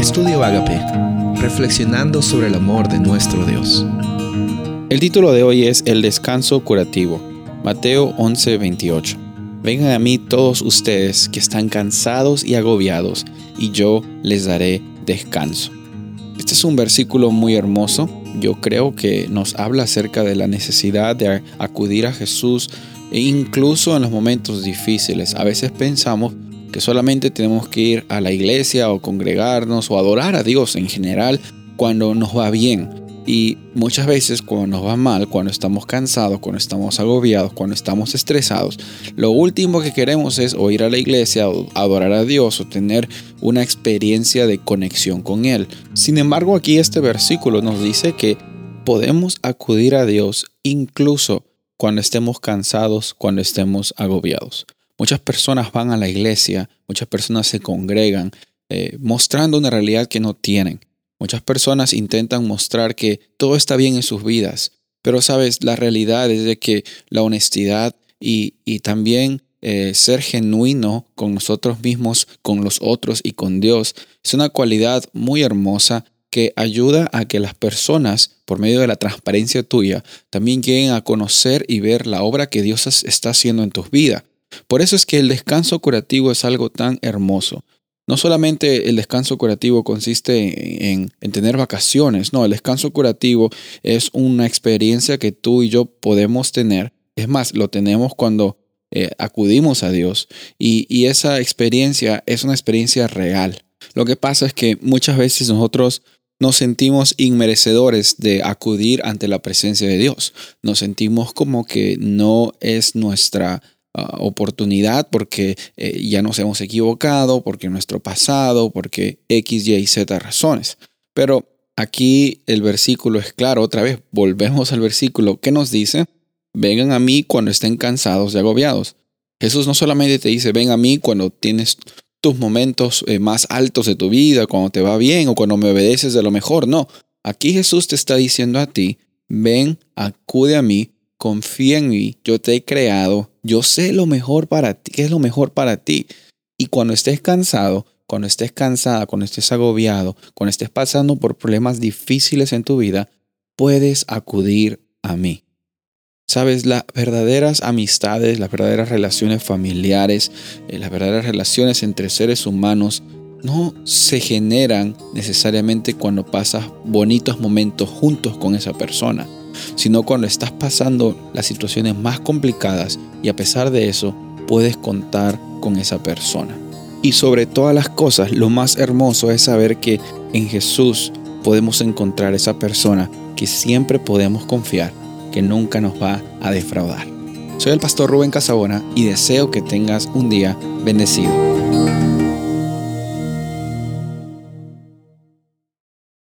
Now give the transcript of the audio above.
Estudio Agape, reflexionando sobre el amor de nuestro Dios. El título de hoy es El descanso curativo, Mateo 11:28. Vengan a mí todos ustedes que están cansados y agobiados, y yo les daré descanso. Este es un versículo muy hermoso. Yo creo que nos habla acerca de la necesidad de acudir a Jesús e incluso en los momentos difíciles. A veces pensamos que solamente tenemos que ir a la iglesia o congregarnos o adorar a Dios en general cuando nos va bien. Y muchas veces cuando nos va mal, cuando estamos cansados, cuando estamos agobiados, cuando estamos estresados, lo último que queremos es o ir a la iglesia o adorar a Dios o tener una experiencia de conexión con Él. Sin embargo, aquí este versículo nos dice que podemos acudir a Dios incluso cuando estemos cansados, cuando estemos agobiados. Muchas personas van a la iglesia, muchas personas se congregan eh, mostrando una realidad que no tienen. Muchas personas intentan mostrar que todo está bien en sus vidas, pero sabes, la realidad es de que la honestidad y, también eh, ser genuino con nosotros mismos, con los otros y con Dios es una cualidad muy hermosa que ayuda a que las personas, por medio de la transparencia tuya, también lleguen a conocer y ver la obra que Dios está haciendo en tus vidas. Por eso es que el descanso curativo es algo tan hermoso. No solamente el descanso curativo consiste en, tener vacaciones, no, el descanso curativo es una experiencia que tú y yo podemos tener. Es más, lo tenemos cuando eh, acudimos a Dios y, y esa experiencia es una experiencia real. Lo que pasa es que muchas veces nosotros nos sentimos inmerecedores de acudir ante la presencia de Dios. Nos sentimos como que no es nuestra Ah, oportunidad porque eh, ya nos hemos equivocado, porque nuestro pasado, porque X, Y, Z razones. Pero aquí el versículo es claro, otra vez volvemos al versículo que nos dice, vengan a mí cuando estén cansados y agobiados. Jesús no solamente te dice, ven a mí cuando tienes tus momentos eh, más altos de tu vida, cuando te va bien o cuando me obedeces de lo mejor. No, aquí Jesús te está diciendo a ti, ven, acude a mí confía en mí, yo te he creado, yo sé lo mejor para ti, qué es lo mejor para ti. Y cuando estés cansado, cuando estés cansada, cuando estés agobiado, cuando estés pasando por problemas difíciles en tu vida, puedes acudir a mí. Sabes, las verdaderas amistades, las verdaderas relaciones familiares, eh, las verdaderas relaciones entre seres humanos no se generan necesariamente cuando pasas bonitos momentos juntos con esa persona sino cuando estás pasando las situaciones más complicadas y a pesar de eso puedes contar con esa persona. Y sobre todas las cosas, lo más hermoso es saber que en Jesús podemos encontrar esa persona que siempre podemos confiar, que nunca nos va a defraudar. Soy el pastor Rubén Casabona y deseo que tengas un día bendecido.